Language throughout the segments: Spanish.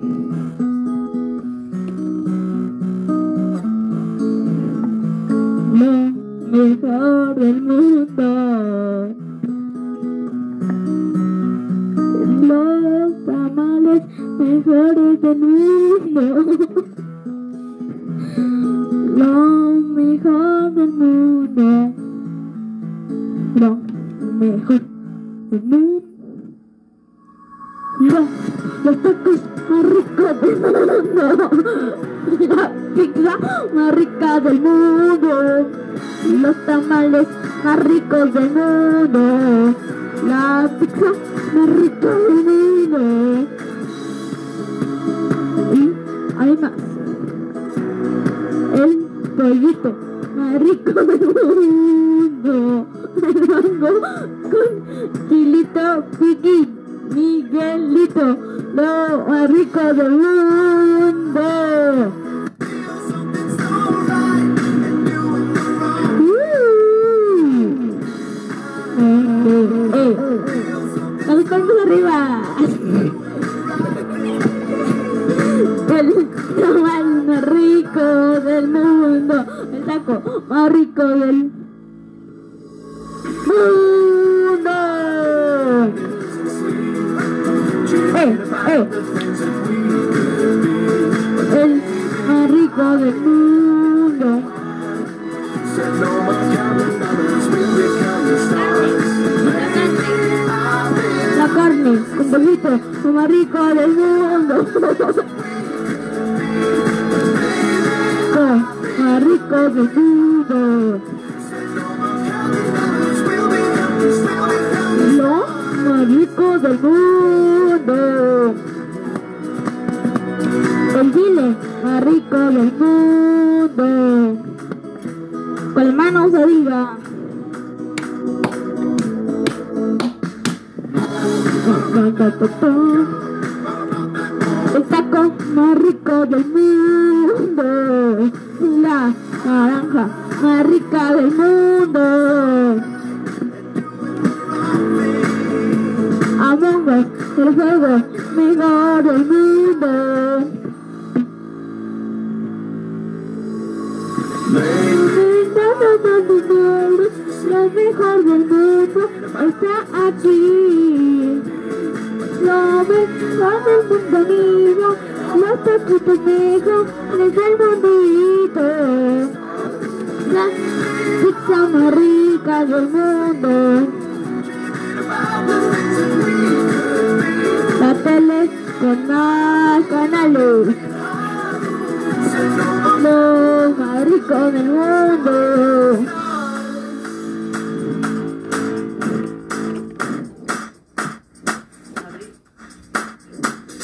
Lo mejor del mundo. Los tamales mejores del mundo. Lo mejor del mundo. Lo mejor del mundo. Tacos más ricos del mundo. La pizza más rica del mundo. Los tamales más ricos del mundo. La pizza más rica del mundo. Y además, el pollito más rico del mundo. El mango con chilito piquín. Miguelito, lo más rico del mundo. Uh. Eh, eh. Arriba. El más rico del mundo. El taco más rico del mundo. El más rico del mundo. La carne con pollito, lo más rico del mundo. Lo más rico del mundo. Lo más rico del mundo. Más rico del mundo. Con la mano se diga. El taco más rico del mundo. La naranja más rica del mundo. Among el juego mejor del mundo. Lo mejor del mundo está aquí. Lo mejor del mundo amigo, los taquitos mejores del mundito. La pizza más rica del mundo. La tele con más más rico del mundo.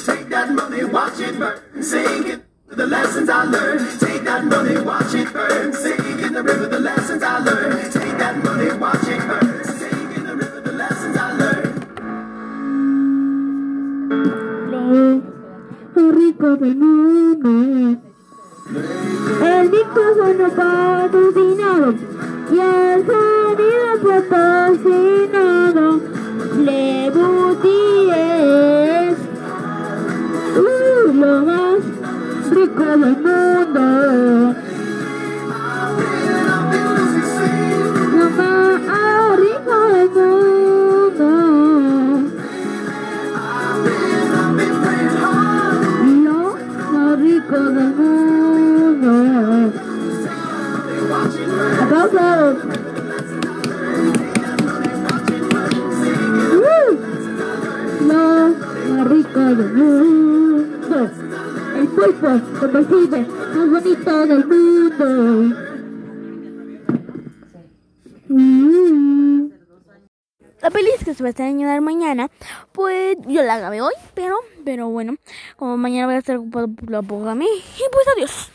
Take that money, watch it burn, sing it. The lessons I learned. Take that money, watch it burn, sing in the river. The lessons I learned. Take that money, watch it burn, sing in the river. The lessons I learned. Lo rico del mundo. सुना Que recibe más del mundo. La peli que se va a estrenar mañana, pues yo la grabé hoy, pero, pero bueno, como mañana voy a estar ocupado por la programa y pues adiós.